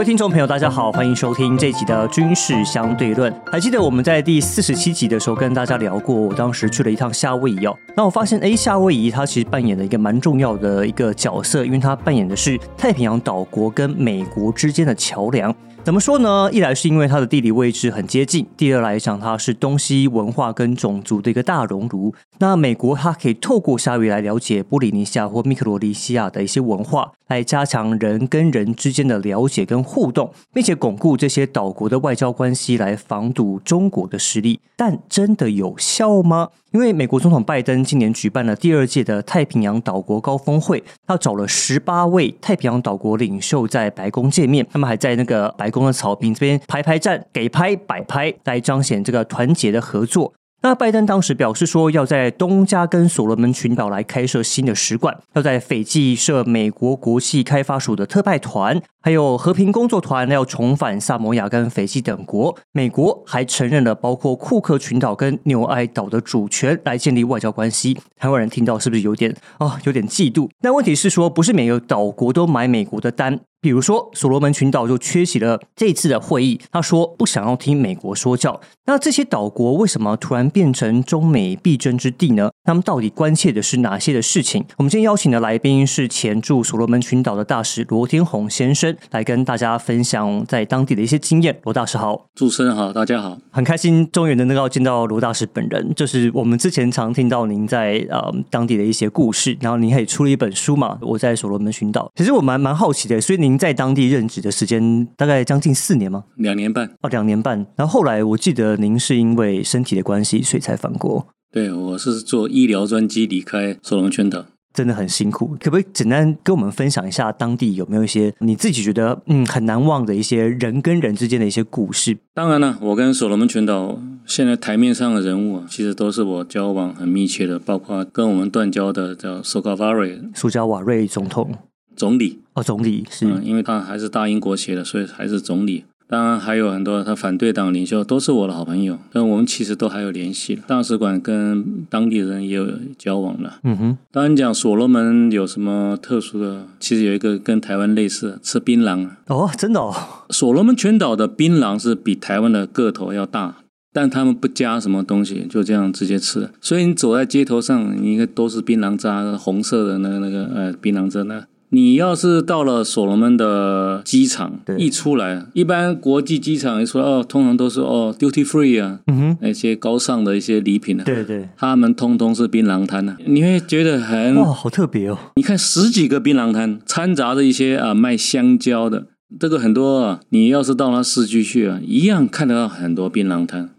各位听众朋友，大家好，欢迎收听这集的军事相对论。还记得我们在第四十七集的时候跟大家聊过，我当时去了一趟夏威夷哦。那我发现，哎，夏威夷它其实扮演了一个蛮重要的一个角色，因为它扮演的是太平洋岛国跟美国之间的桥梁。怎么说呢？一来是因为它的地理位置很接近，第二来讲它是东西文化跟种族的一个大熔炉。那美国它可以透过夏威夷来了解波利尼西亚或密克罗尼西亚的一些文化，来加强人跟人之间的了解跟互动，并且巩固这些岛国的外交关系，来防堵中国的实力。但真的有效吗？因为美国总统拜登今年举办了第二届的太平洋岛国高峰会，他找了十八位太平洋岛国领袖在白宫见面，他们还在那个白宫的草坪这边排排站，给拍摆拍，来彰显这个团结的合作。那拜登当时表示说，要在东加跟所罗门群岛来开设新的使馆，要在斐济设美国国际开发署的特派团。还有和平工作团要重返萨摩亚跟斐济等国，美国还承认了包括库克群岛跟纽埃岛的主权，来建立外交关系。台湾人听到是不是有点啊，有点嫉妒？那问题是说，不是每个岛国都买美国的单，比如说所罗门群岛就缺席了这次的会议，他说不想要听美国说教。那这些岛国为什么突然变成中美必争之地呢？他们到底关切的是哪些的事情？我们今天邀请的来宾是前驻所罗门群岛的大使罗天宏先生。来跟大家分享在当地的一些经验。罗大师好，主持人好，大家好，很开心终于能够见到罗大师本人。就是我们之前常听到您在呃当地的一些故事，然后您还出了一本书嘛。我在所罗门群岛，其实我蛮蛮好奇的。所以您在当地任职的时间大概将近四年吗？两年半哦，两年半。然后后来我记得您是因为身体的关系，所以才返国。对，我是做医疗专机离开所罗门群岛。真的很辛苦，可不可以简单跟我们分享一下当地有没有一些你自己觉得嗯很难忘的一些人跟人之间的一些故事？当然了，我跟所罗门群岛现在台面上的人物啊，其实都是我交往很密切的，包括跟我们断交的叫苏卡瓦瑞，苏加瓦瑞总统总理哦，总理是，因为他还是大英国籍的，所以还是总理。当然还有很多他反对党领袖都是我的好朋友，但我们其实都还有联系。大使馆跟当地人也有交往了。嗯哼。当然讲所罗门有什么特殊的，其实有一个跟台湾类似，吃槟榔。哦，真的哦。所罗门群岛的槟榔是比台湾的个头要大，但他们不加什么东西，就这样直接吃。所以你走在街头上，应该都是槟榔渣，红色的那个那个呃槟榔渣那。你要是到了所罗门的机场，一出来，一般国际机场一出来，哦，通常都是哦，duty free 啊，嗯哼，那些高尚的一些礼品啊，对对，他们通通是槟榔摊啊，你会觉得很哇，好特别哦。你看十几个槟榔摊，掺杂着一些啊卖香蕉的，这个很多啊。你要是到那市区去啊，一样看得到很多槟榔摊。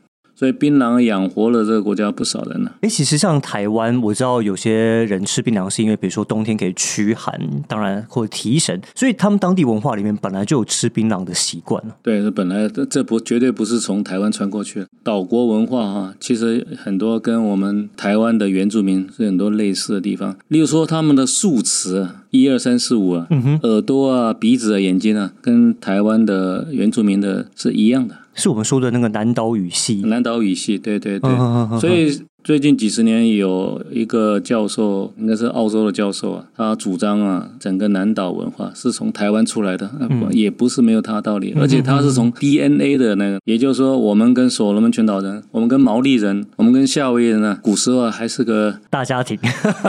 所以槟榔养活了这个国家不少人呢。哎，其实像台湾，我知道有些人吃槟榔是因为，比如说冬天可以驱寒，当然或者提神，所以他们当地文化里面本来就有吃槟榔的习惯对，这本来这这不绝对不是从台湾传过去的。岛国文化哈，其实很多跟我们台湾的原住民是很多类似的地方。例如说他们的数词，一二三四五啊，嗯耳朵啊、鼻子啊、眼睛啊，跟台湾的原住民的是一样的。是我们说的那个南岛语系，南岛语系，对对对，所以。最近几十年有一个教授，应该是澳洲的教授啊，他主张啊，整个南岛文化是从台湾出来的，也不是没有他的道理，而且他是从 DNA 的那个，也就是说，我们跟所罗门群岛人，我们跟毛利人，我们跟夏威夷人啊，古时候还是个大家庭，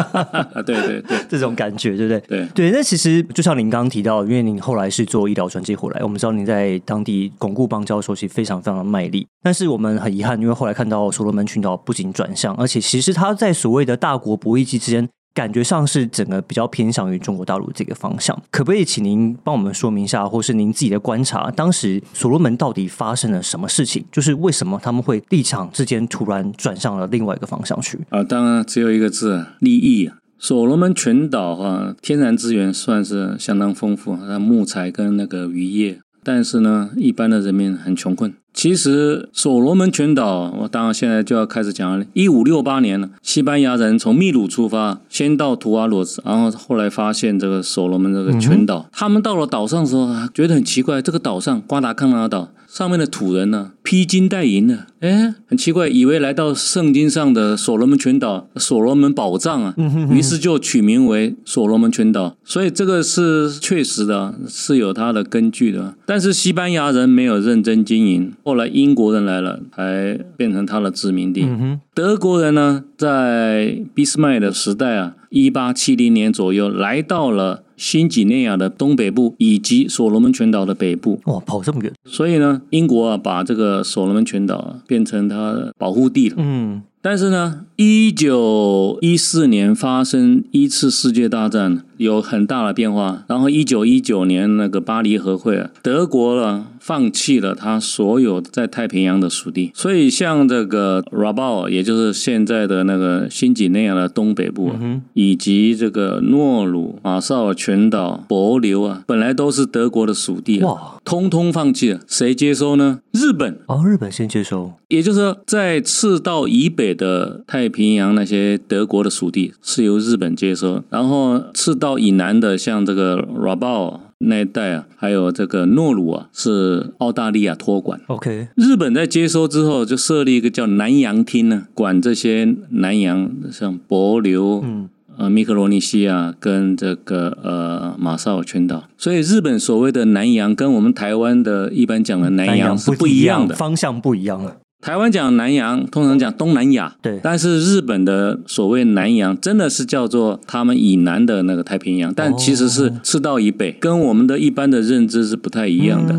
对对对，这种感觉，对不对？对。对，那其实就像您刚刚提到，因为您后来是做医疗专机回来，我们知道您在当地巩固邦交的时候，其实非常非常的卖力，但是我们很遗憾，因为后来看到所罗门群岛不仅转。而且，其实他在所谓的大国博弈机之间，感觉上是整个比较偏向于中国大陆这个方向。可不可以请您帮我们说明一下，或是您自己的观察，当时所罗门到底发生了什么事情？就是为什么他们会立场之间突然转向了另外一个方向去？啊，当然只有一个字：利益。所罗门群岛啊，天然资源算是相当丰富，那木材跟那个渔业，但是呢，一般的人民很穷困。其实所罗门群岛，我当然现在就要开始讲了。一五六八年呢，西班牙人从秘鲁出发，先到图瓦罗斯，然后后来发现这个所罗门这个群岛。他们到了岛上的时候，觉得很奇怪，这个岛上瓜达康纳岛上面的土人呢，披金戴银的，哎，很奇怪，以为来到圣经上的所罗门群岛，所罗门宝藏啊，于是就取名为所罗门群岛。所以这个是确实的，是有它的根据的。但是西班牙人没有认真经营，后来英国人来了，才变成他的殖民地。德国人呢，在俾斯麦的时代啊，一八七零年左右来到了。新几内亚的东北部以及所罗门群岛的北部，哇，跑这么远！所以呢，英国啊，把这个所罗门群岛啊变成它的保护地了。嗯。但是呢，一九一四年发生一次世界大战，有很大的变化。然后一九一九年那个巴黎和会啊，德国呢放弃了他所有在太平洋的属地，所以像这个 Rabaul，也就是现在的那个新几内亚的东北部，以及这个诺鲁、马绍尔群岛、帛琉啊，本来都是德国的属地啊，通通放弃了。谁接收呢？日本哦，日本先接收。也就是说，在赤道以北的太平洋那些德国的属地是由日本接收，然后赤道以南的像这个 Rabaul 那一带啊，还有这个诺鲁啊，是澳大利亚托管。OK，日本在接收之后就设立一个叫南洋厅呢，管这些南洋像帛琉、嗯呃密克罗尼西亚跟这个呃马绍尔群岛。所以日本所谓的南洋跟我们台湾的一般讲的南洋是不一样的，方向不一样了。台湾讲南洋，通常讲东南亚。对，但是日本的所谓南洋，真的是叫做他们以南的那个太平洋，但其实是赤道以北，跟我们的一般的认知是不太一样的。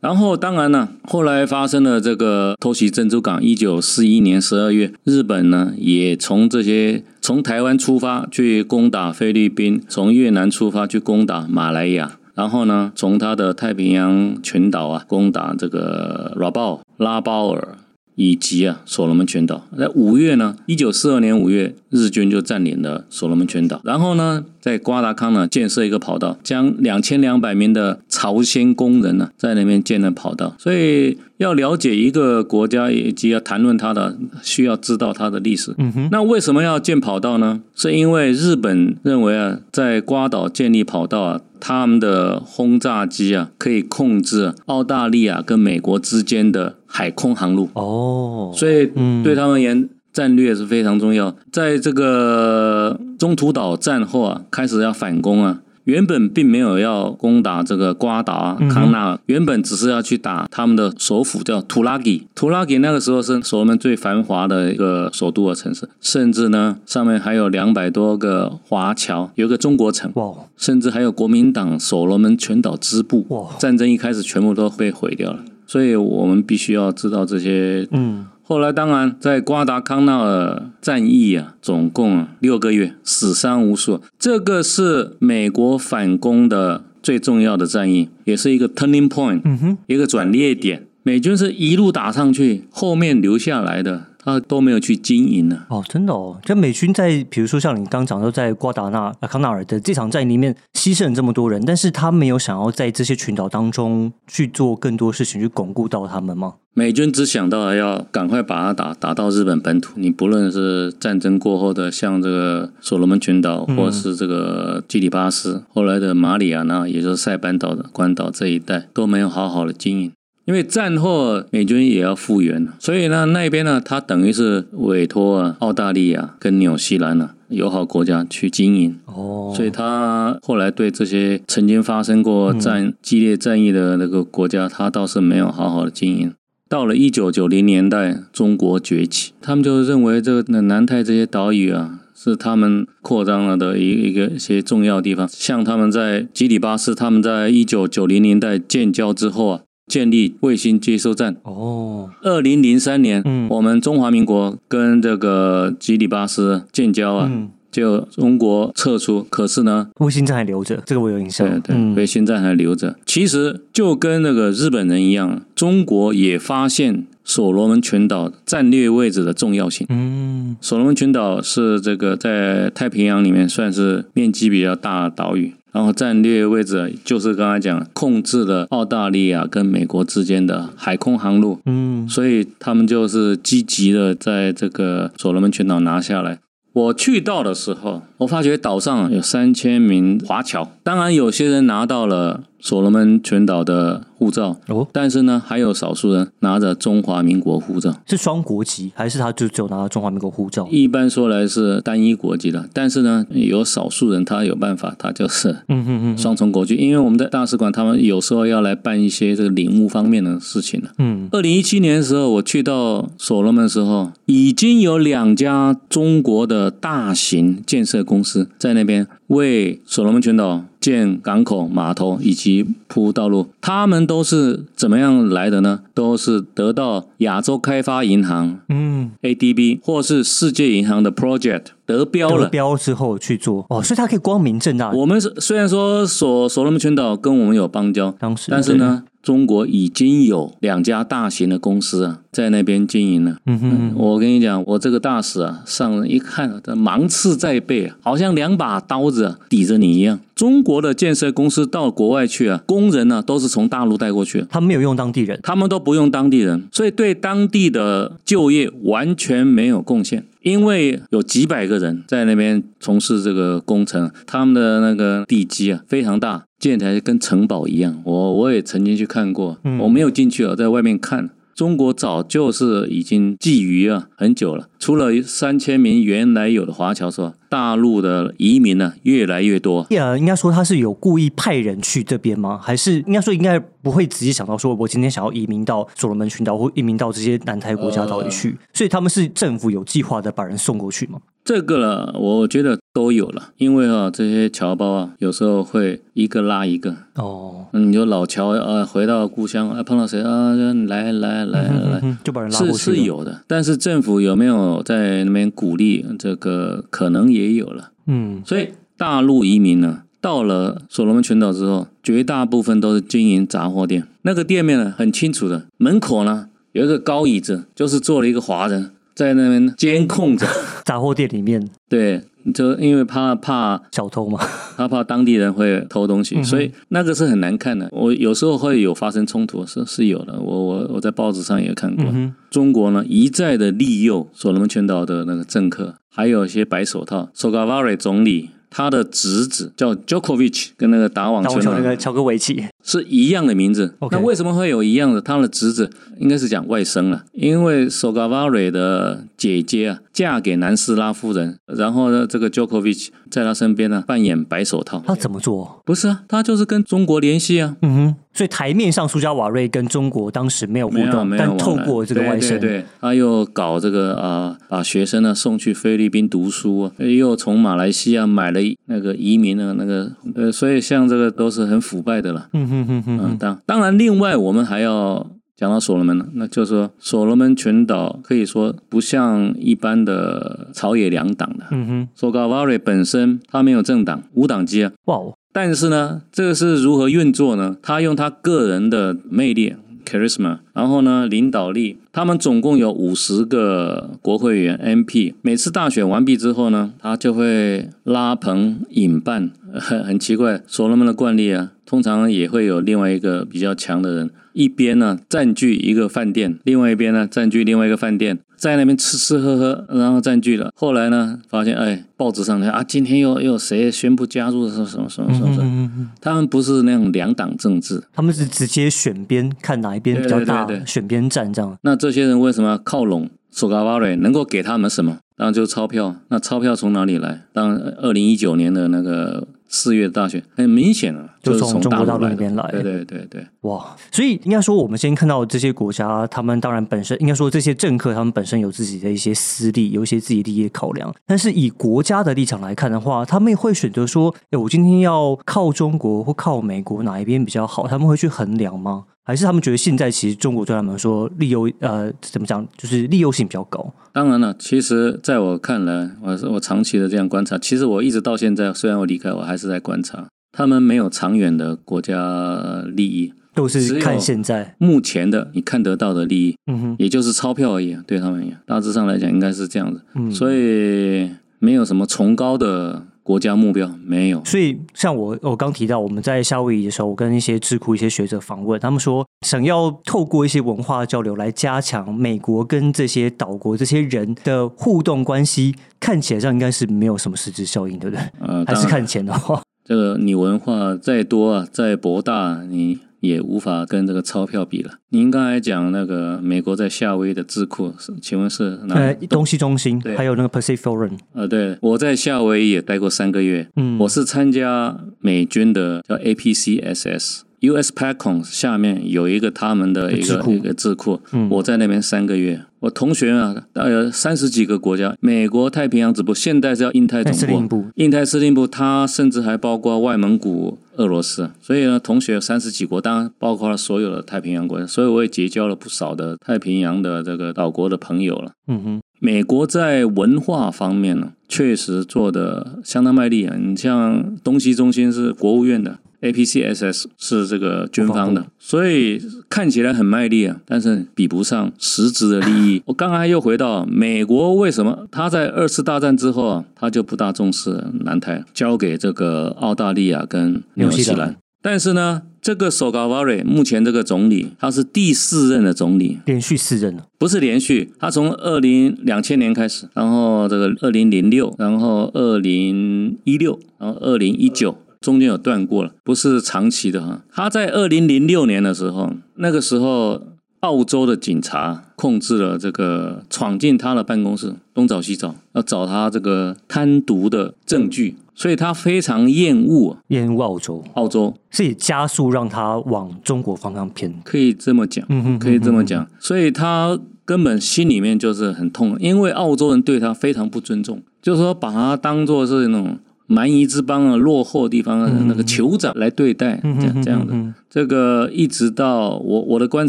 然后，当然呢，后来发生了这个偷袭珍珠港，一九四一年十二月，日本呢也从这些从台湾出发去攻打菲律宾，从越南出发去攻打马来亚。然后呢，从他的太平洋群岛啊攻打这个拉鲍拉包尔。以及啊，所罗门群岛在五月呢，一九四二年五月，日军就占领了所罗门群岛。然后呢，在瓜达康呢建设一个跑道，将两千两百名的朝鲜工人呢在那边建了跑道。所以要了解一个国家以及要谈论它的，需要知道它的历史。嗯哼。那为什么要建跑道呢？是因为日本认为啊，在瓜岛建立跑道啊。他们的轰炸机啊，可以控制澳大利亚跟美国之间的海空航路哦，所以对他们而言，战略是非常重要。在这个中途岛战后啊，开始要反攻啊。原本并没有要攻打这个瓜达康纳尔，原本只是要去打他们的首府叫图拉吉。图拉吉那个时候是所罗门最繁华的一个首都的城市，甚至呢上面还有两百多个华侨，有个中国城，甚至还有国民党所罗门全岛支部。战争一开始全部都被毁掉了，所以我们必须要知道这些。嗯。后来，当然在瓜达康纳尔战役啊，总共啊六个月，死伤无数。这个是美国反攻的最重要的战役，也是一个 turning point，嗯一个转捩点。美军是一路打上去，后面留下来的。他都没有去经营呢。哦，真的哦。就美军在，比如说像你刚讲说，在瓜达纳、阿康纳尔的这场战役里面牺牲了这么多人，但是他没有想要在这些群岛当中去做更多事情，去巩固到他们吗？美军只想到要赶快把它打打到日本本土。你不论是战争过后的像这个所罗门群岛，或是这个基里巴斯，后来的马里亚纳，也就是塞班岛的关岛这一带，都没有好好的经营。因为战后美军也要复原所以呢，那边呢，他等于是委托啊澳大利亚跟纽西兰呢友好国家去经营哦，所以他后来对这些曾经发生过战激烈战役的那个国家，他倒是没有好好的经营。到了一九九零年代，中国崛起，他们就认为这个南太这些岛屿啊，是他们扩张了的一一个一些重要地方。像他们在基里巴斯，他们在一九九零年代建交之后啊。建立卫星接收站哦，二零零三年，嗯，我们中华民国跟这个吉里巴斯建交啊，就中国撤出，可是呢，卫星站还留着，这个我有印象。对对，卫星站还留着。其实就跟那个日本人一样，中国也发现所罗门群岛战略位置的重要性。嗯，所罗门群岛是这个在太平洋里面算是面积比较大的岛屿。然后战略位置就是刚才讲控制了澳大利亚跟美国之间的海空航路，嗯，所以他们就是积极的在这个所罗门群岛拿下来。我去到的时候，我发觉岛上有三千名华侨，当然有些人拿到了所罗门群岛的护照，哦，但是呢，还有少数人拿着中华民国护照。是双国籍，还是他就只有拿到中华民国护照？一般说来是单一国籍的，但是呢，有少数人他有办法，他就是嗯嗯嗯双重国籍。因为我们的大使馆他们有时候要来办一些这个领务方面的事情了。嗯，二零一七年的时候，我去到所罗门的时候，已经有两家中国的大型建设公司在那边为所罗门群岛建港口、码头以及铺道路。他们都是怎么样来的呢？都是得到亚洲开发银行嗯，ADB 或是世界银行的 project 得标得了。标之后去做哦，所以它可以光明正大。我们是虽然说所所罗门群岛跟我们有邦交，当时，但是呢，中国已经有两家大型的公司啊，在那边经营了。嗯哼，我跟你讲，我这个大使啊，上人一看，这芒刺在背啊，好像两把刀子啊抵着你一样。中国的建设公司到国外去啊，工人呢、都是从大陆带过去的。他没有用当地人，他们都不用当地人，所以对当地的就业完全没有贡献。因为有几百个人在那边从事这个工程，他们的那个地基啊非常大，建起来跟城堡一样。我我也曾经去看过，嗯我没有进去啊，在外面看。中国早就是已经觊觎啊很久了，除了三千名原来有的华侨说，大陆的移民呢越来越多，呃，应该说他是有故意派人去这边吗？还是应该说应该不会直接想到说，我今天想要移民到所罗门群岛或移民到这些南台国家岛屿去，所以他们是政府有计划的把人送过去吗？这个了，我觉得都有了，因为啊，这些侨胞啊，有时候会一个拉一个。哦，嗯，有老侨啊，回到故乡啊，碰到谁啊，来来来来就把人拉是过去了是，有的。但是政府有没有在那边鼓励这个？可能也有了。嗯，所以大陆移民呢，到了所罗门群岛之后，绝大部分都是经营杂货店。那个店面呢，很清楚的，门口呢有一个高椅子，就是坐了一个华人在那边监控着。杂货店里面对，就因为怕怕小偷嘛，他怕当地人会偷东嗯西，所以那个是很难看的。我有时候会有发生冲突，是是有的。我我我在报纸上也看过，嗯，中国呢一再的利诱所罗门群岛的那个政客，还有一些白手套。s o g a v a r i 总理他的侄子叫 Djokovic，跟那个打网球那个乔戈维奇，是一样的名字。那为什么会有一样的？他的侄子应该是讲外甥了，因为 v a r e 的姐姐啊嫁给南斯拉夫人，然后呢，这个 Djokovic 在他身边呢扮演白手套。他怎么做？不是啊，他就是跟中国联系啊，嗯哼，所以台面上苏加瓦瑞跟中国当时没有互动，没有但透过这个外甥，对对对，他又搞这个啊、把学生呢送去菲律宾读书啊，又从马来西亚买了那个移民的那个呃，所以像这个都是很腐败的了。嗯哼哼哼嗯，哼，当当然，另外我们还要讲到所罗门了，那就是说所罗门群岛可以说不像一般的朝野两党的。嗯哼，索嘎瓦瑞本身他没有政党，无党籍啊，哇哦，但是呢，这个是如何运作呢？他用他个人的魅力 charisma，然后呢，领导力。他们总共有五十个国会员 MP，每次大选完毕之后呢，他就会拉朋引伴，很 很奇怪，所罗门的惯例啊，通常也会有另外一个比较强的人，一边呢占据一个饭店，另外一边呢占据另外一个饭店，在那边吃吃喝喝，然后占据了。后来呢，发现哎，报纸上呢啊，今天又又有谁宣布加入什么什么什么什么什么。嗯嗯嗯，他们不是那种两党政治，他们是直接选边，看哪一边比较大对对对，对选边站这样。那这些人为什么要靠拢索嘎瓦瑞？能够给他们什么？当然就是钞票。那钞票从哪里来？当然，二零一九年的那个四月大选，很明显了，就是从从中国大陆那边来对对对对，哇，所以应该说，我们先看到这些国家，他们当然本身应该说这些政客，他们本身有自己的一些私利，有一些自己利益的考量。但是以国家的立场来看的话，他们会选择说，哎，我今天要靠中国或靠美国哪一边比较好？他们会去衡量吗？还是他们觉得现在其实中国对他们来说利诱呃怎么讲，就是利诱性比较高？当然了，其实在我看来，我是我长期的这样观察，其实我一直到现在，虽然我离开，我还是在观察，他们没有长远的国家利益，都是看现在，目前的你看得到的利益，嗯哼，也就是钞票而已，对他们而言，大致上来讲应该是这样子。嗯，所以没有什么崇高的国家目标，没有。所以，像我我刚提到，我们在夏威夷的时候，我跟一些智库、一些学者访问，他们说，想要透过一些文化交流来加强美国跟这些岛国这些人的互动关系，看起来这样应该是没有什么实质效应，对不对？呃，还是看钱的话，这个你文化再多啊，再博大，你也无法跟这个钞票比了。您刚才讲那个美国在夏威夷的智库，是请问是哪呃，东西中心对。还有那个 Pacific Forum，呃，对，我在夏威夷也待过三个月，嗯，我是参加美军的叫 APCSS。U.S. PACOM 下面有一个他们的一个一个智库，嗯我在那边三个月，我同学啊，大概三十几个国家，美国太平洋支部，现在叫印太总部，部，印太司令部，它甚至还包括外蒙古、俄罗斯，所以呢，同学有三十几国，当然包括了所有的太平洋国家，所以我也结交了不少的太平洋的这个岛国的朋友了。嗯哼，美国在文化方面呢，确实做的相当卖力啊。你像东西中心是国务院的，APCSS 是这个军方的，所以看起来很卖力啊，但是比不上实质的利益。我刚刚又回到美国，为什么他在二次大战之后啊，他就不大重视南太，交给这个澳大利亚跟纽西兰。但是呢，这个索嘎瓦瑞目前这个总理，他是第四任的总理，连续四任了，不是连续，他从二零两千年开始，然后这个二零零六，然后二零一六，然后二零一九，中间有断过了，不是长期的哈。他在二零零六年的时候，那个时候澳洲的警察控制了这个闯进他的办公室，东找西找，要找他这个贪毒的证据，所以他非常厌恶厌恶澳洲，澳洲，是以加速让他往中国方向偏。可以这么讲。嗯哼，可以这么讲，所以他根本心里面就是很痛，因为澳洲人对他非常不尊重，就是说把他当做是那种蛮夷之邦啊、落后地方的那个酋长来对待，嗯这样这样的。嗯这个一直到我我的观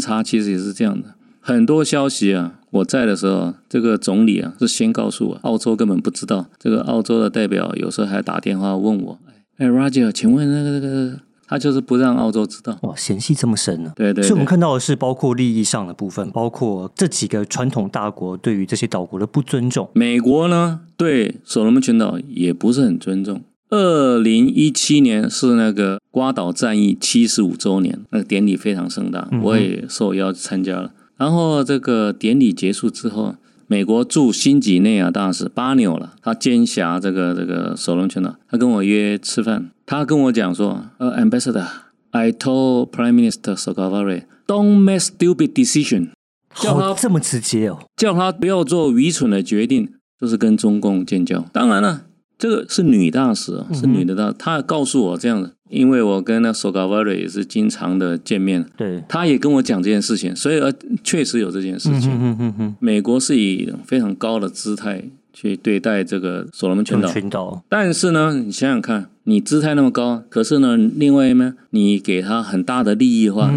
察其实也是这样的，很多消息啊，我在的时候，这个总理啊是先告诉我，澳洲根本不知道，这个澳洲的代表有时候还打电话问我，哎，Roger，请问那个那个，他就是不让澳洲知道。哇，嫌隙这么深呢、对对所以我们，看到的是，包括利益上的部分，包括这几个传统大国对于这些岛国的不尊重。美国呢对所罗门群岛也不是很尊重。二零一七年是那个瓜岛战役七十五周年，那个典礼非常盛大，我也受邀参加了。然后这个典礼结束之后，美国驻新几内亚大使巴纽了，他兼辖这个这个首龙群岛，他跟我约吃饭，他跟我讲说，呃，Ambassador，I told Prime Minister s o g a v a r i don't make stupid decision，叫他好，这么直接哦。叫他不要做愚蠢的决定，就是跟中共建交。当然了，这个是女大使啊，是女的大，她告诉我这样的，因为我跟那 s o g a v a r i 也是经常的见面，对，她也跟我讲这件事情，所以呃，确实有这件事情。嗯哼哼哼，美国是以非常高的姿态去对待这个所罗门群岛，群岛，但是呢，你想想看，你姿态那么高，可是呢，另外呢，你给他很大的利益的话，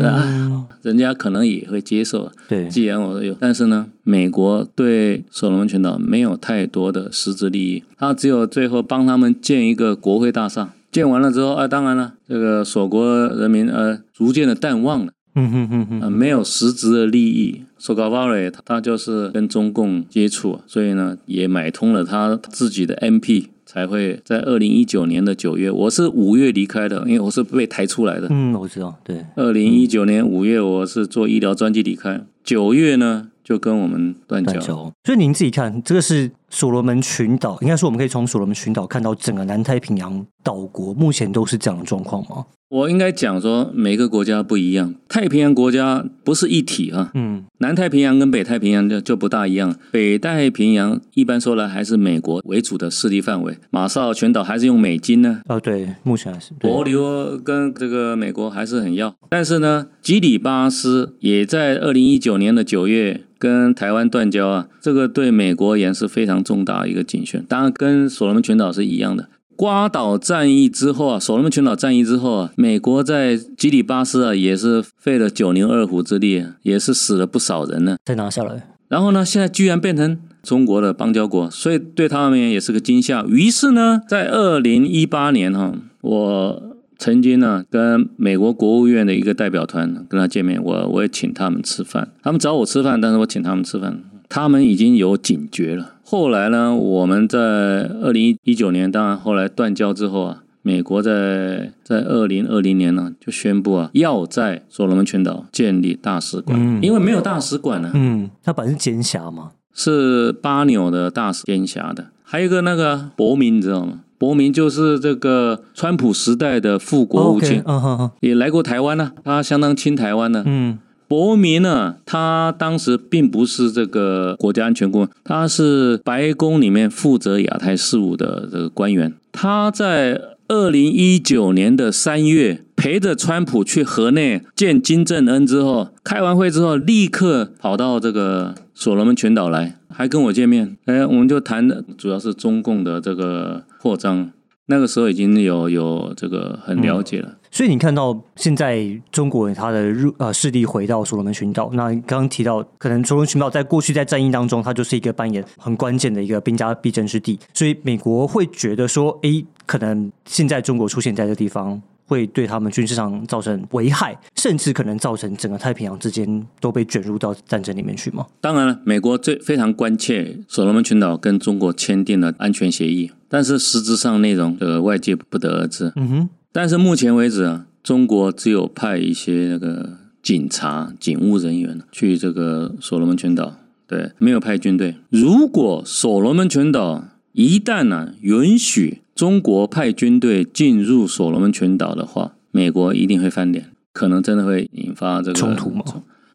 人家可能也会接受。对，既然我有，但是呢，美国对所罗门群岛没有太多的实质利益，他只有最后帮他们建一个国会大厦，建完了之后，啊，当然了，这个锁国人民呃逐渐的淡忘了，嗯哼哼哼，呃，没有实质的利益。索高瓦瑞他就是跟中共接触，所以呢，也买通了他自己的 MP。才会在二零一九年的九月，我是五月离开的，因为我是被抬出来的。嗯，我知道，对，二零一九年五月，我是做医疗专机离开。九月呢，就跟我们断交断。交。所以您自己看，这个是所罗门群岛，应该说我们可以从所罗门群岛看到整个南太平洋岛国目前都是这样的状况吗？我应该讲说，每个国家不一样，太平洋国家不是一体啊。嗯，南太平洋跟北太平洋就就不大一样。北太平洋一般说来还是美国为主的势力范围，马绍尔群岛还是用美金呢。哦，对，目前还是对帛琉跟这个美国还是很要，但是呢，基里巴斯也在二零一九年的九月跟台湾断交啊，这个对美国而言是非常重大的一个警讯。当然，跟所罗门群岛是一样的。瓜岛战役之后啊，所罗门群岛战役之后啊，美国在基里巴斯啊也是费了九牛二虎之力啊，也是死了不少人呢。再拿下来。然后呢，现在居然变成中国的邦交国，所以对他们也是个惊吓。于是呢，在二零一八年哈，我曾经呢跟美国国务院的一个代表团跟他见面，我我也请他们吃饭，他们找我吃饭，但是我请他们吃饭，他们已经有警觉了。后来呢，我们在二零一九年，当然后来断交之后啊。美国在在二零二零年呢，就宣布啊，要在所罗门群岛建立大使馆，嗯。因为没有大使馆呢、嗯，它本来是尖峡嘛，是巴纽的大使兼辖的，还有一个那个伯明，你知道吗？伯明就是这个川普时代的副国务卿，也来过台湾呢、他相当亲台湾呢、嗯伯明呢，他当时并不是这个国家安全顾问，他是白宫里面负责亚太事务的这个官员。他在二零一九年的三月陪着川普去河内见金正恩之后，开完会之后，立刻跑到这个所罗门群岛来，还跟我见面。哎，我们就谈的主要是中共的这个扩张。那个时候已经有有这个很了解了。所以你看到现在中国它的入呃势力回到所罗门群岛，那刚刚提到，可能所罗门群岛在过去在战役当中，它就是一个扮演很关键的一个兵家必争之地，所以美国会觉得说，诶，可能现在中国出现在这地方。会对他们军事上造成危害，甚至可能造成整个太平洋之间都被卷入到战争里面去吗？当然了，美国最非常关切所罗门群岛跟中国签订了安全协议，但是实质上内容呃外界不得而知。嗯哼，但是目前为止啊，中国只有派一些那个警察、警务人员去这个所罗门群岛，对，没有派军队。如果所罗门群岛一旦呢、允许中国派军队进入所罗门群岛的话，美国一定会翻脸，可能真的会引发这个冲突吗？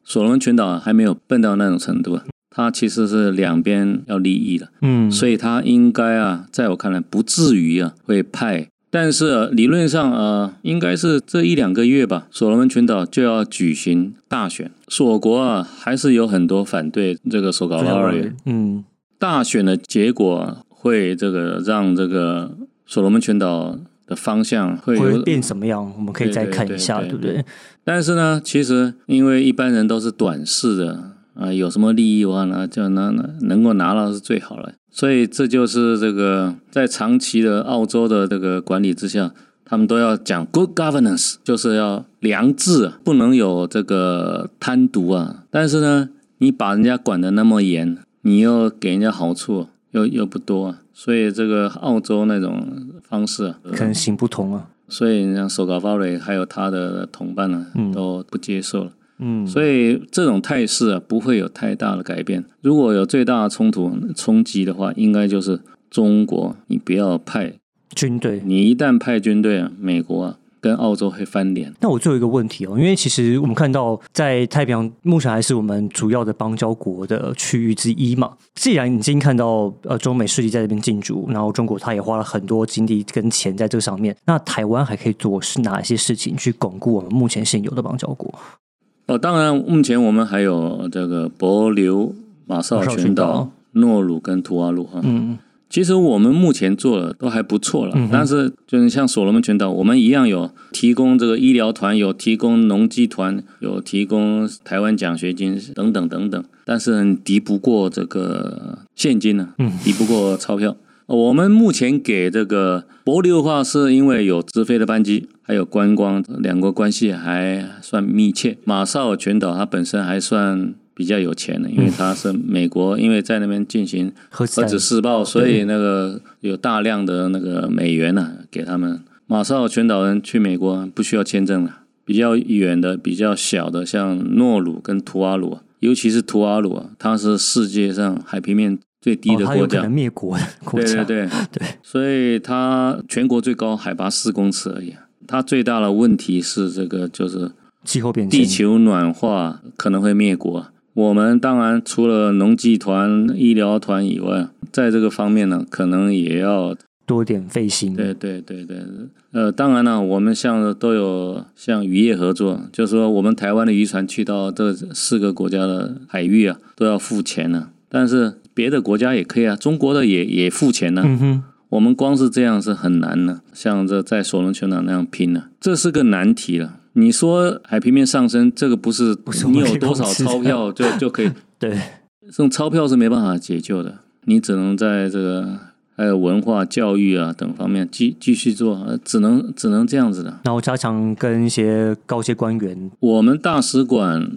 所罗门群岛还没有笨到那种程度啊，它其实是两边要利益的，嗯，所以它应该啊，在我看来不至于啊会派。但是、呃理论上啊，应该是这一两个月吧，所罗门群岛就要举行大选。锁国啊，还是有很多反对这个索稿拉尔人。嗯，大选的结果啊会这个让这个所罗门群岛的方向会会变什么样？我们可以再看一下，对对不对？但是呢，其实因为一般人都是短视的啊，有什么利益的话呢，就拿拿能够拿到是最好了。所以这就是这个在长期的澳洲的这个管理之下，他们都要讲 good governance，就是要良治啊，不能有这个贪渎啊。但是呢，你把人家管得那么严，你又给人家好处又又不多啊，所以这个澳洲那种方式啊，可能行不通啊。所以像手稿发瑞还有他的同伴呢、都不接受了。嗯，所以这种态势啊，不会有太大的改变。如果有最大的冲突冲击的话，应该就是中国，你不要派，军队。你一旦派军队啊，美国啊跟澳洲会翻脸。那我最后一个问题哦，因为其实我们看到在太平洋目前还是我们主要的邦交国的区域之一嘛。既然已经看到呃中美势力在这边进驻，然后中国它也花了很多精力跟钱在这上面，那台湾还可以做是哪一些事情去巩固我们目前现有的邦交国？哦，当然，目前我们还有这个帛琉、马绍尔群群岛岛、诺鲁跟图瓦鲁哈。嗯其实我们目前做的都还不错了，嗯但是就是像所罗门群岛，我们一样有提供这个医疗团，有提供农机团，有提供台湾奖学金等等等等，但是很敌不过这个现金呢、嗯敌不过钞票。我们目前给这个博琉的话，是因为有直飞的班机，还有观光，两国关系还算密切。马绍尔群岛它本身还算比较有钱的，因为他是美国，因为在那边进行核子弹核子试爆，所以那个有大量的那个美元呢、给他们。马绍尔群岛人去美国不需要签证了，比较远的、比较小的，像诺鲁跟图瓦鲁，尤其是图瓦鲁啊，它是世界上海平面最低哦，的国家。灭国的国对家，对对 对所以它全国最高海拔四公尺而已啊。它最大的问题是这个，就是气候变迁，地球暖化可能会灭国。我们当然除了农技团、医疗团以外，在这个方面呢，可能也要多点费心。对对对。对，呃，当然了，我们像都有像渔业合作，就是说我们台湾的渔船去到这四个国家的海域啊，都要付钱呢、但是别的国家也可以啊，中国的也也付钱呢、嗯哼，我们光是这样是很难的，像这在索伦群岛那样拼呢、这是个难题了。你说海平面上升，这个不是你有多少钞票 就就可以，对，这种钞票是没办法解救的，你只能在这个还有文化、教育啊等方面继继续做，呃只能只能这样子的。然后加强跟一些高阶官员，我们大使馆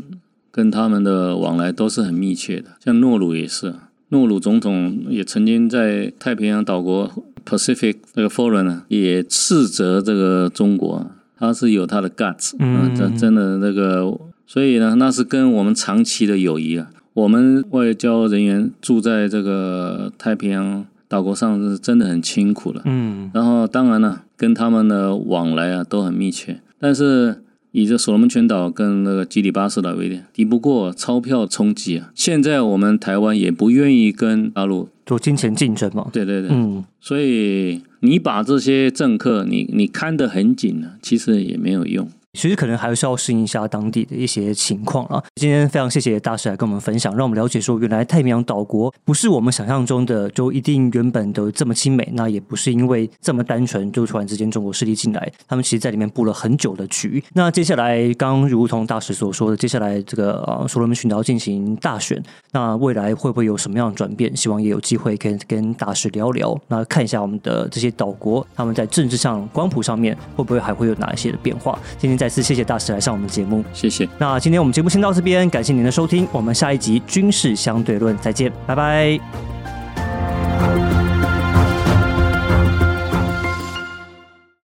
跟他们的往来都是很密切的，像诺鲁也是，诺鲁总统也曾经在太平洋岛国 Pacific 那个 Forum 呢，也斥责这个中国，他是有他的 guts，嗯啊，这真的那个，所以呢，那是跟我们长期的友谊啊。我们外交人员住在这个太平洋岛国上是真的很辛苦了。嗯然后当然了，跟他们的往来啊都很密切，但是以这所罗门群岛跟那个基里巴斯岛为例，敌不过钞票冲击啊。现在我们台湾也不愿意跟大陆，做金钱竞争嘛。对对对，嗯，所以你把这些政客你你看得很紧啊、其实也没有用。其实可能还是要适应一下当地的一些情况啊。今天非常谢谢大师来跟我们分享，让我们了解说，原来太平洋岛国不是我们想象中的就一定原本的这么亲美，那也不是因为这么单纯就突然之间中国势力进来，他们其实在里面布了很久的局。那接下来，刚如同大使所说的，接下来这个呃所罗门群岛进行大选，那未来会不会有什么样的转变？希望也有机会可以跟大使聊聊，那看一下我们的这些岛国他们在政治上、光谱上面会不会还会有哪一些的变化。今天在再次谢谢大使来上我们的节目。谢谢。那今天我们节目先到这边感谢您的收听我们下一集军事相对论再见拜拜。